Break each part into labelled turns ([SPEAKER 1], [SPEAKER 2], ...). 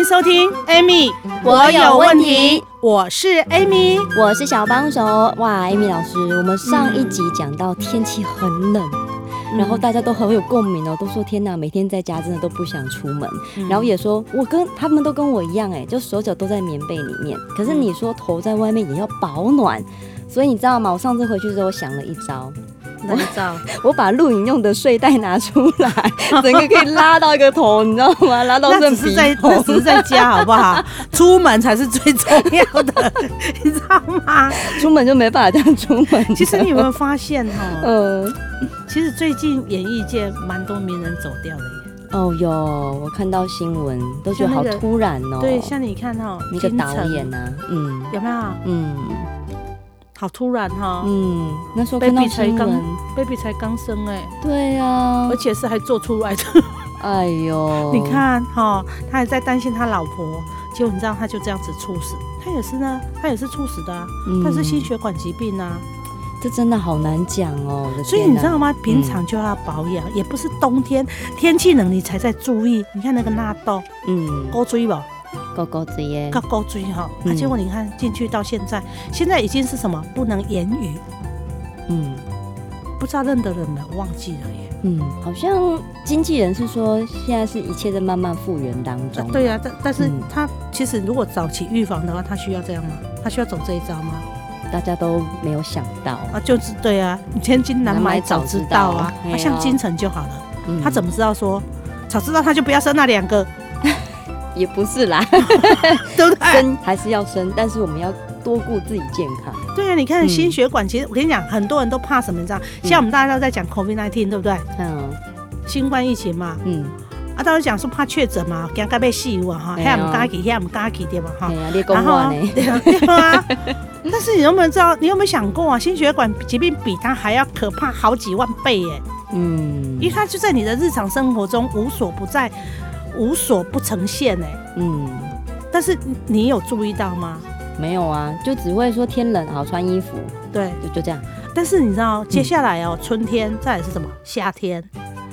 [SPEAKER 1] 迎收听 Amy，
[SPEAKER 2] 我有问题。
[SPEAKER 1] 我是 Amy，
[SPEAKER 2] 我是小帮手。哇，Amy 老师，我们上一集讲到天气很冷，嗯、然后大家都很有共鸣哦，都说天哪，每天在家真的都不想出门。嗯、然后也说，我跟他们都跟我一样，哎，就手脚都在棉被里面。可是你说头在外面也要保暖，所以你知道吗？我上次回去之后想了一招。
[SPEAKER 1] 我
[SPEAKER 2] 把录影用的睡袋拿出来，整个可以拉到一个头，你知道吗？拉到正鼻头。那只是在，那只是在家，好不好？出门才是最重要的，你知道吗？出门就没办法这样出门。
[SPEAKER 1] 其实你有没有发现哈？呃，其实最近演艺界蛮多名人走掉了耶。
[SPEAKER 2] 哦哟，我看到新闻都觉得好突然哦。
[SPEAKER 1] 对，像你看哈，
[SPEAKER 2] 那个导演啊，嗯，
[SPEAKER 1] 有没有？嗯。好突然哈，
[SPEAKER 2] 嗯，那时候
[SPEAKER 1] baby 才刚，baby 才刚生哎，
[SPEAKER 2] 对呀，
[SPEAKER 1] 而且是还做出来的，
[SPEAKER 2] 哎呦，
[SPEAKER 1] 你看哈，他还在担心他老婆，结果你知道他就这样子猝死，他也是呢，他也是猝死的，他是心血管疾病啊，
[SPEAKER 2] 这真的好难讲哦，
[SPEAKER 1] 所以你知道吗？平常就要保养，也不是冬天天气冷你才在注意，你看那个纳豆，嗯，够注意不？
[SPEAKER 2] 高高追耶，
[SPEAKER 1] 高高追哈，啊，结果你看进去到现在，现在已经是什么不能言语，嗯，不知道认得人没，忘记了耶，
[SPEAKER 2] 嗯，好像经纪人是说现在是一切在慢慢复原当中，
[SPEAKER 1] 对啊，但但是他其实如果早期预防的话，他需要这样吗？他需要走这一招吗？
[SPEAKER 2] 大家都没有想到。
[SPEAKER 1] 啊，就是对啊，千金难买早知道啊，他像金城就好了，他怎么知道说早知道他就不要生那两个。
[SPEAKER 2] 也不是啦，
[SPEAKER 1] 对不对？
[SPEAKER 2] 生还是要生，但是我们要多顾自己健康。
[SPEAKER 1] 对啊，你看心血管，其实我跟你讲，很多人都怕什么？你知道？像我们大家都在讲 COVID-19，对不对？嗯。新冠疫情嘛，嗯。啊，大家讲说怕确诊嘛，惊该被吸入啊哈，还唔敢去，还唔敢去对吧？哈。然后 对啊。但是你有没有知道？你有没有想过啊？心血管疾病比它还要可怕好几万倍耶。嗯。因为它就在你的日常生活中无所不在。无所不呈现哎，嗯，但是你有注意到吗？
[SPEAKER 2] 没有啊，就只会说天冷好穿衣服，
[SPEAKER 1] 对，
[SPEAKER 2] 就就这样。
[SPEAKER 1] 但是你知道接下来哦，春天再来是什么？夏天，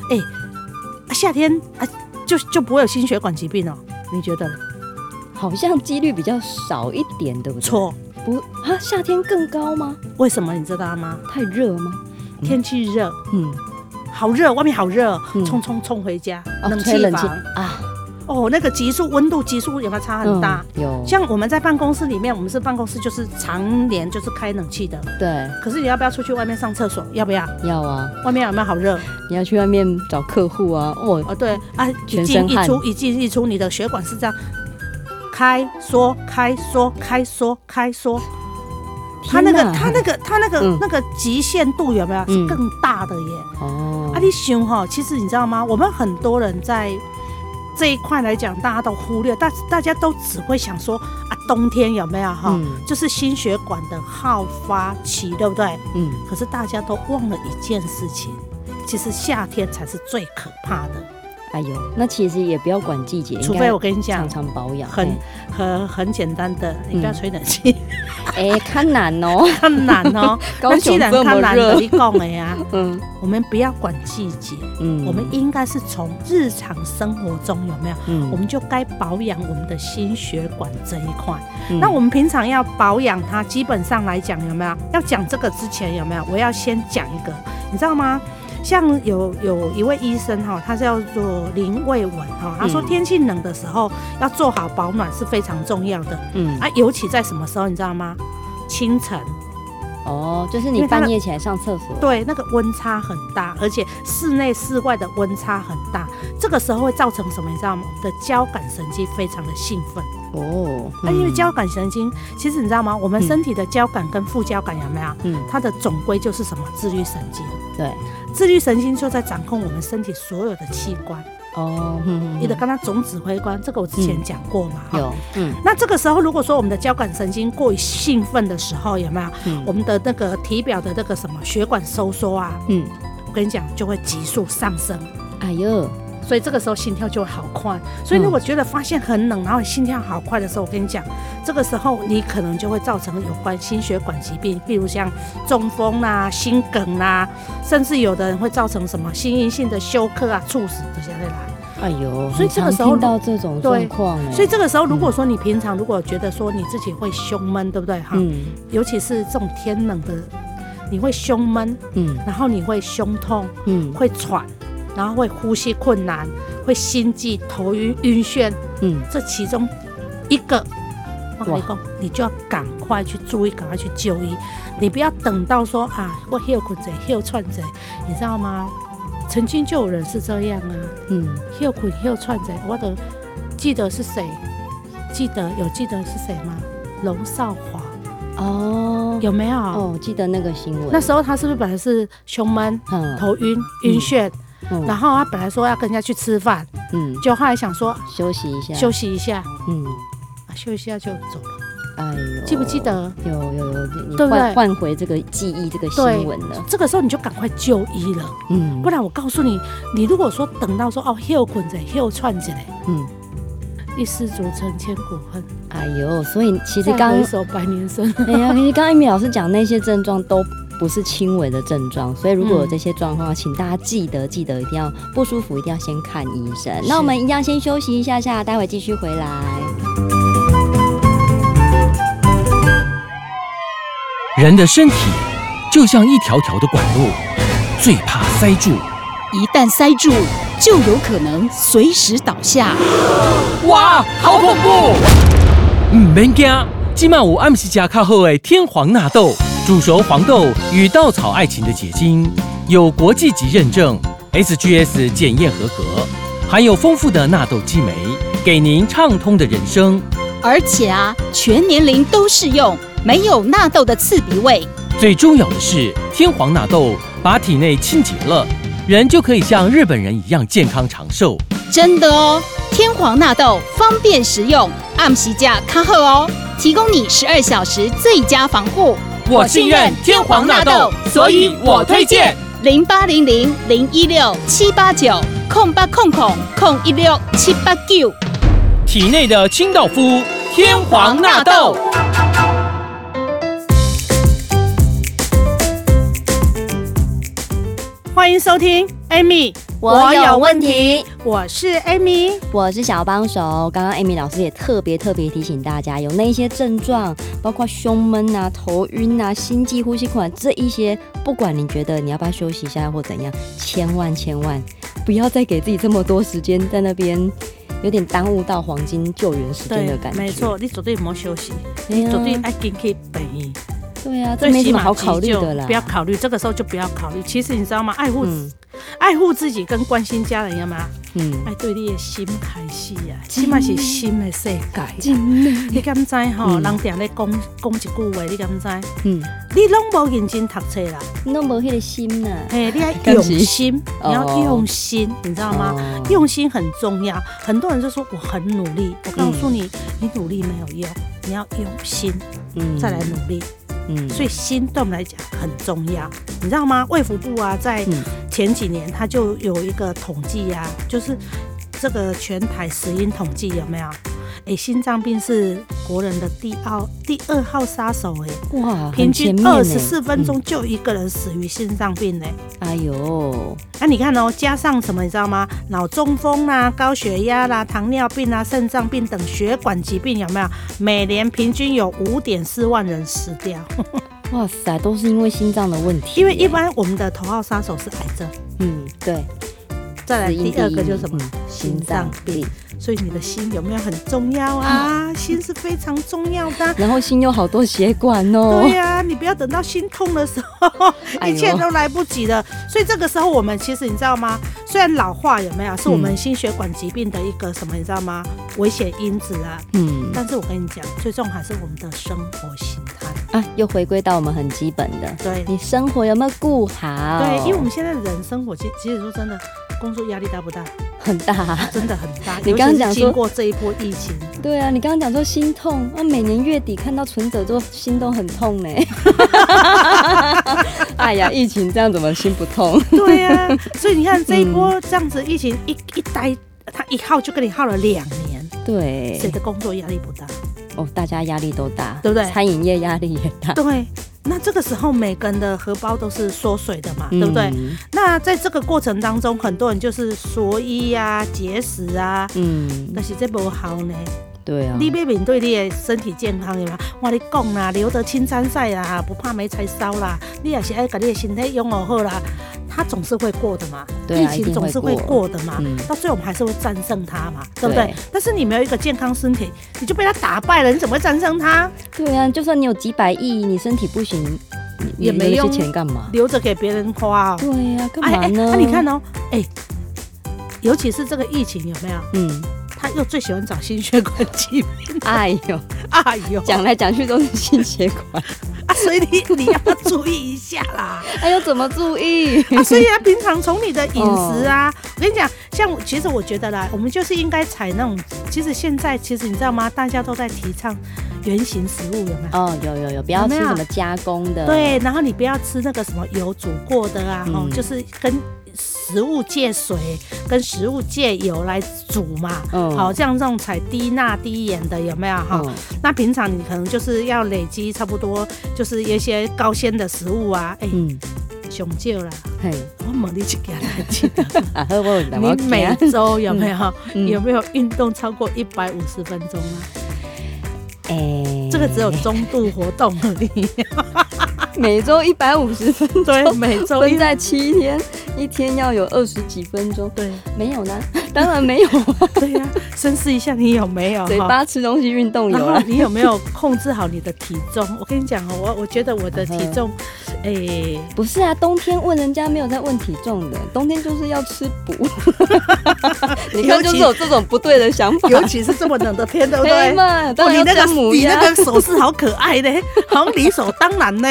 [SPEAKER 1] 哎，夏天啊，就就不会有心血管疾病哦？你觉得？
[SPEAKER 2] 好像几率比较少一点，对不对？
[SPEAKER 1] 错，
[SPEAKER 2] 不啊，夏天更高吗？
[SPEAKER 1] 为什么你知道吗？
[SPEAKER 2] 太热吗？
[SPEAKER 1] 天气热，嗯。好热，外面好热，冲冲冲回家，冷气房啊！哦，那个急速温度急速有没有差很大？有。像我们在办公室里面，我们是办公室就是常年就是开冷气的。
[SPEAKER 2] 对。
[SPEAKER 1] 可是你要不要出去外面上厕所？要不要？
[SPEAKER 2] 要啊。
[SPEAKER 1] 外面有没有好热？
[SPEAKER 2] 你要去外面找客户啊？哦哦
[SPEAKER 1] 对啊，一进一出，一进一出，你的血管是这样开缩开缩开缩开缩。它那个他那个他那个那个极限度有没有是更大的耶？哦。啊，你想哈，其实你知道吗？我们很多人在这一块来讲，大家都忽略，大大家都只会想说啊，冬天有没有哈？嗯、就是心血管的好发期，对不对？嗯。可是大家都忘了一件事情，其实夏天才是最可怕的。
[SPEAKER 2] 哎呦，那其实也不要管季节，
[SPEAKER 1] 除非我跟你讲，
[SPEAKER 2] 常常保养，
[SPEAKER 1] 很很很简单的，你不要吹冷气。
[SPEAKER 2] 哎，看难哦，
[SPEAKER 1] 看难哦。那既然看难的，你讲的呀，嗯，我们不要管季节，嗯，我们应该是从日常生活中有没有，嗯，我们就该保养我们的心血管这一块。那我们平常要保养它，基本上来讲有没有？要讲这个之前有没有？我要先讲一个，你知道吗？像有有一位医生哈，他叫做林卫文哈，他说天气冷的时候要做好保暖是非常重要的。嗯啊，尤其在什么时候你知道吗？清晨。
[SPEAKER 2] 哦，就是你半夜起来上厕所。
[SPEAKER 1] 对，那个温差很大，而且室内室外的温差很大，这个时候会造成什么？你知道吗？的交感神经非常的兴奋。哦，那、嗯、因为交感神经，其实你知道吗？我们身体的交感跟副交感有没有？嗯，它的总归就是什么？自律神经。对。自律神经就在掌控我们身体所有的器官
[SPEAKER 2] 哦，
[SPEAKER 1] 你的刚刚总指挥官，这个我之前讲过嘛，
[SPEAKER 2] 有，嗯，
[SPEAKER 1] 那这个时候如果说我们的交感神经过于兴奋的时候，有没有？我们的那个体表的那个什么血管收缩啊，嗯，我跟你讲就会急速上升，
[SPEAKER 2] 哎呦。
[SPEAKER 1] 所以这个时候心跳就会好快。所以如果觉得发现很冷，然后心跳好快的时候，我跟你讲，这个时候你可能就会造成有关心血管疾病，比如像中风啊、心梗啊，甚至有的人会造成什么心因性的休克啊、猝死这些会来。
[SPEAKER 2] 哎呦，
[SPEAKER 1] 所以这个时候
[SPEAKER 2] 听到这种状况，
[SPEAKER 1] 所以这个时候如果说你平常如果觉得说你自己会胸闷，对不对？哈，嗯，尤其是这种天冷的，你会胸闷，嗯，然后你会胸痛，嗯，会喘。然后会呼吸困难，会心悸、头晕、晕眩，嗯，这其中一个，我跟你讲，你就要赶快去注意，赶快去就医，你不要等到说啊，我休困者休串者，你知道吗？曾经就有人是这样啊，嗯，休困休串者，我的记得是谁？记得有记得是谁吗？龙少华哦，有没有？
[SPEAKER 2] 哦，记得那个新闻。
[SPEAKER 1] 那时候他是不是本来是胸闷、嗯、头晕、晕眩？嗯、然后他本来说要跟人家去吃饭，嗯，就后来想说
[SPEAKER 2] 休息一下，
[SPEAKER 1] 休息一下，嗯，啊，休息一下就走了。哎呦，记不记得？
[SPEAKER 2] 有有有，你换？换回这个记忆，这个新闻了。
[SPEAKER 1] 这个时候你就赶快就医了，嗯，不然我告诉你，你如果说等到说哦，又捆着又串着嘞，嗯，一失足成千古恨。
[SPEAKER 2] 哎呦，所以其实刚
[SPEAKER 1] 一首百年生。
[SPEAKER 2] 哎呀，其实刚刚 Amy 老师讲那些症状都。不是轻微的症状，所以如果有这些状况，请大家记得记得一定要不舒服，一定要先看医生。那我们一定要先休息一下下，待会继续回来。
[SPEAKER 3] 人的身体就像一条条的管路，最怕塞住，
[SPEAKER 4] 一旦塞住，就有可能随时倒下。
[SPEAKER 3] 哇，好恐怖！唔免惊，今晚有暗时加卡好的天皇纳豆。煮熟黄豆与稻草爱情的结晶，有国际级认证，SGS 检验合格，含有丰富的纳豆激酶，给您畅通的人生。
[SPEAKER 4] 而且啊，全年龄都适用，没有纳豆的刺鼻味。
[SPEAKER 3] 最重要的是，天皇纳豆把体内清洁了，人就可以像日本人一样健康长寿。
[SPEAKER 4] 真的哦，天皇纳豆方便实用，按时价卡好哦，提供你十二小时最佳防护。
[SPEAKER 3] 我信任天皇纳豆，所以我推荐
[SPEAKER 4] 零八零零零一六七八九空八空空空一六七八九。
[SPEAKER 3] 体内的清道夫，天皇纳豆。
[SPEAKER 1] 欢迎收听，Amy。我有问题，我是 Amy，
[SPEAKER 2] 我是小帮手。刚刚 Amy 老师也特别特别提醒大家，有那些症状，包括胸闷啊、头晕啊、心悸、呼吸困难这一些，不管你觉得你要不要休息一下或怎样，千万千万不要再给自己这么多时间在那边，有点耽误到黄金救援时间的感觉。
[SPEAKER 1] 没错，你绝对莫休息，你绝对爱紧去病院。
[SPEAKER 2] 对啊，这没什么好考虑的啦。
[SPEAKER 1] 不要考虑，这个时候就不要考虑。其实你知道吗？爱护。嗯爱护自己跟关心家人，有没有？嗯，爱对你的心开始啊，起码是心的世界。你敢知吼？人定咧讲讲一句话，你敢知？嗯，你拢无认真读册啦，
[SPEAKER 2] 你拢无迄个心呐。
[SPEAKER 1] 嘿，你要用心，你要用心，你知道吗？用心很重要。很多人就说我很努力，我告诉你，你努力没有用，你要用心，嗯，再来努力。所以心对我们来讲很重要，你知道吗？卫福部啊，在前几年他就有一个统计啊，就是这个全台死因统计有没有？哎，心脏病是国人的第二第二号杀手哎，哇，平均二十四分钟就一个人死于心脏病哎，
[SPEAKER 2] 哎呦，
[SPEAKER 1] 那你看哦，加上什么你知道吗？脑中风啦、高血压啦、糖尿病啦、肾脏病等血管疾病有没有？每年平均有五点四万人死掉，
[SPEAKER 2] 哇塞，都是因为心脏的问题。
[SPEAKER 1] 因为一般我们的头号杀手是癌症，
[SPEAKER 2] 嗯，对。
[SPEAKER 1] 再来第二个就是什么？心脏病。所以你的心有没有很重要啊？心是非常重要的。
[SPEAKER 2] 然后心有好多血管哦。
[SPEAKER 1] 对呀，你不要等到心痛的时候，一切都来不及了。所以这个时候我们其实你知道吗？虽然老化有没有是我们心血管疾病的一个什么你知道吗？危险因子啊。嗯。但是我跟你讲，最重要还是我们的生活心态
[SPEAKER 2] 啊，又回归到我们很基本的。对。你生活有没有顾好？
[SPEAKER 1] 对，因为我们现在的人生活其实其实说真的，工作压力大不大？
[SPEAKER 2] 很大，
[SPEAKER 1] 真的很大。
[SPEAKER 2] 你刚刚讲说
[SPEAKER 1] 经过这一波疫情，
[SPEAKER 2] 对啊，你刚刚讲说心痛，那每年月底看到存折都心都很痛呢。哎呀，疫情这样怎么心不痛？
[SPEAKER 1] 对呀、啊，所以你看这一波这样子疫情一一待，他一耗就跟你耗了两年。
[SPEAKER 2] 对，
[SPEAKER 1] 谁的工作压力不大？
[SPEAKER 2] 哦，大家压力都大，
[SPEAKER 1] 对不对？
[SPEAKER 2] 餐饮业压力也大。
[SPEAKER 1] 对，那这个时候每个人的荷包都是缩水的嘛，嗯、对不对？那在这个过程当中，很多人就是缩衣啊、节食啊，嗯，但是这不好呢。
[SPEAKER 2] 对啊，
[SPEAKER 1] 你要面对你的身体健康，有没有？我跟你讲啦，留得青山在啦，不怕没柴烧啦。你也是爱把你的身体养好啦，它总是会过的嘛。对啊，疫情总是会过的嘛。嗯，到最后我们还是会战胜它嘛，对不对？但是你没有一个健康身体，你就被它打败了，你怎么会战胜它？
[SPEAKER 2] 对啊，就算你有几百亿，你身体不行，
[SPEAKER 1] 也没用。
[SPEAKER 2] 钱干嘛？
[SPEAKER 1] 留着给别人花哦。
[SPEAKER 2] 对呀，干嘛呢？
[SPEAKER 1] 那你看哦，哎，尤其是这个疫情有没有？嗯。他又最喜欢找心血管疾病。哎呦，哎呦，
[SPEAKER 2] 讲来讲去都是心血管
[SPEAKER 1] 啊，所以你你要注意一下啦？
[SPEAKER 2] 哎呦，怎么注意？
[SPEAKER 1] 啊，所以啊，平常从你的饮食啊，我跟你讲，像其实我觉得啦，我们就是应该采那种，其实现在其实你知道吗？大家都在提倡原型食物，有没有？
[SPEAKER 2] 哦，有有有，不要吃什么加工的。
[SPEAKER 1] 对，然后你不要吃那个什么油煮过的啊，哦，就是跟。食物借水跟食物借油来煮嘛，嗯，好，这样这种采低钠低盐的有没有？哈？嗯、那平常你可能就是要累积差不多，就是一些高纤的食物啊，哎、欸，嗯，上少啦，嘿，我问你一件来记得，你每周有没有、嗯、有没有运动超过一百五十分钟啊？哎、欸，这个只有中度活动而已。
[SPEAKER 2] 每周一百五十分钟，
[SPEAKER 1] 对，每周
[SPEAKER 2] 分在七天，一天要有二十几分钟。
[SPEAKER 1] 对，
[SPEAKER 2] 没有呢，当然没有。
[SPEAKER 1] 对呀、啊，审视一下你有没有
[SPEAKER 2] 嘴巴吃东西、运动有啊？
[SPEAKER 1] 你有没有控制好你的体重？我跟你讲哦，我我觉得我的体重，哎、欸，
[SPEAKER 2] 不是啊，冬天问人家没有在问体重的，冬天就是要吃补。你看，就是有这种不对的想法，
[SPEAKER 1] 尤其是这么冷的天，对不对？
[SPEAKER 2] 嘛，当然要吃母鸭。
[SPEAKER 1] 你那个手势好可爱的，好像理所当然呢。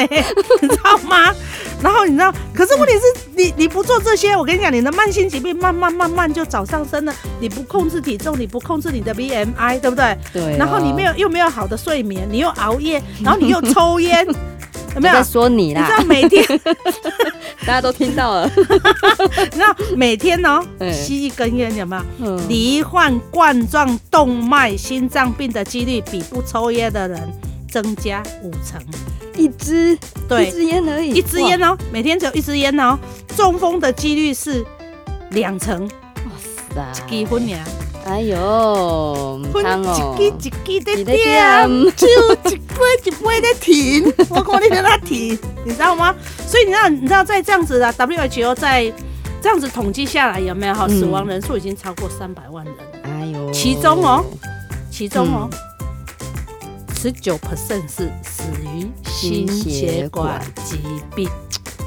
[SPEAKER 1] 你知道吗？然后你知道，可是问题是你你不做这些，我跟你讲，你的慢性疾病慢慢慢慢就找上身了。你不控制体重，你不控制你的 BMI，对不对？
[SPEAKER 2] 对、哦。
[SPEAKER 1] 然后你没有又没有好的睡眠，你又熬夜，然后你又抽烟，有没有？
[SPEAKER 2] 在说你啦。
[SPEAKER 1] 你知道每天
[SPEAKER 2] 大家都听到了。
[SPEAKER 1] 你知道每天哦，吸一根烟有没有？罹患冠状动脉心脏病的几率比不抽烟的人增加五成。
[SPEAKER 2] 一支，
[SPEAKER 1] 对，
[SPEAKER 2] 一支烟而已，
[SPEAKER 1] 一支烟哦，每天只有一支烟哦。中风的几率是两成，哇塞，一支分呀，
[SPEAKER 2] 哎呦，分
[SPEAKER 1] 一支一支的点，就一杯一杯的停，我靠，你让他停，你知道吗？所以你知道，你知道在这样子的 WHO 在这样子统计下来有没有哈？死亡人数已经超过三百万人，哎呦，其中哦，其中哦。十九 percent 是死于心血管疾病，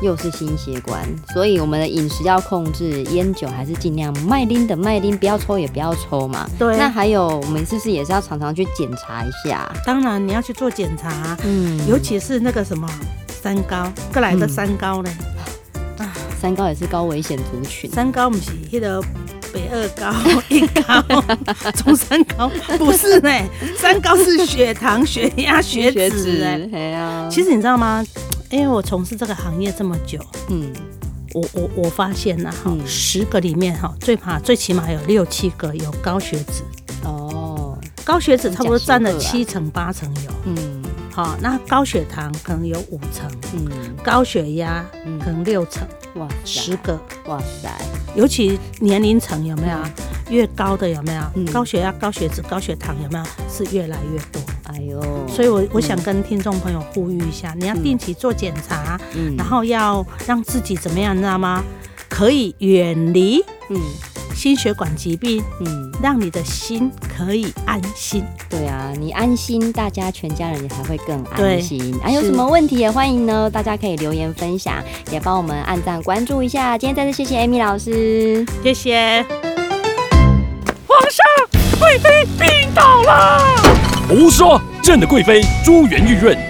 [SPEAKER 2] 又是心血管，所以我们的饮食要控制，烟酒还是尽量卖拎的卖拎，不要抽也不要抽嘛。
[SPEAKER 1] 对。
[SPEAKER 2] 那还有，我们是不是也是要常常去检查一下？
[SPEAKER 1] 当然，你要去做检查，嗯，尤其是那个什么三高，各来的三高呢？
[SPEAKER 2] 啊、嗯，三高也是高危险族群。
[SPEAKER 1] 三高不是迄个。北二高、一高、中三高不是呢，三高是血糖、血压、血脂哎。其实你知道吗？因为我从事这个行业这么久，嗯，我我我发现呐，哈，十个里面哈，最怕最起码有六七个有高血脂。哦，高血脂差不多占了七成八成有。嗯，好，那高血糖可能有五成，嗯，高血压可能六成。哇，十个，哇塞！尤其年龄层有没有越高的有没有？嗯、高血压、高血脂、高血糖有没有？是越来越多。哎呦，所以我我想跟听众朋友呼吁一下，嗯、你要定期做检查，嗯、然后要让自己怎么样，你知道吗？可以远离，嗯。心血管疾病，嗯，让你的心可以安心。
[SPEAKER 2] 对啊，你安心，大家全家人也还会更安心。还有什么问题也欢迎呢？大家可以留言分享，也帮我们按赞关注一下。今天再次谢谢 Amy 老师，
[SPEAKER 1] 谢谢。皇上，贵妃病倒了。
[SPEAKER 3] 胡说，朕的贵妃珠圆玉润。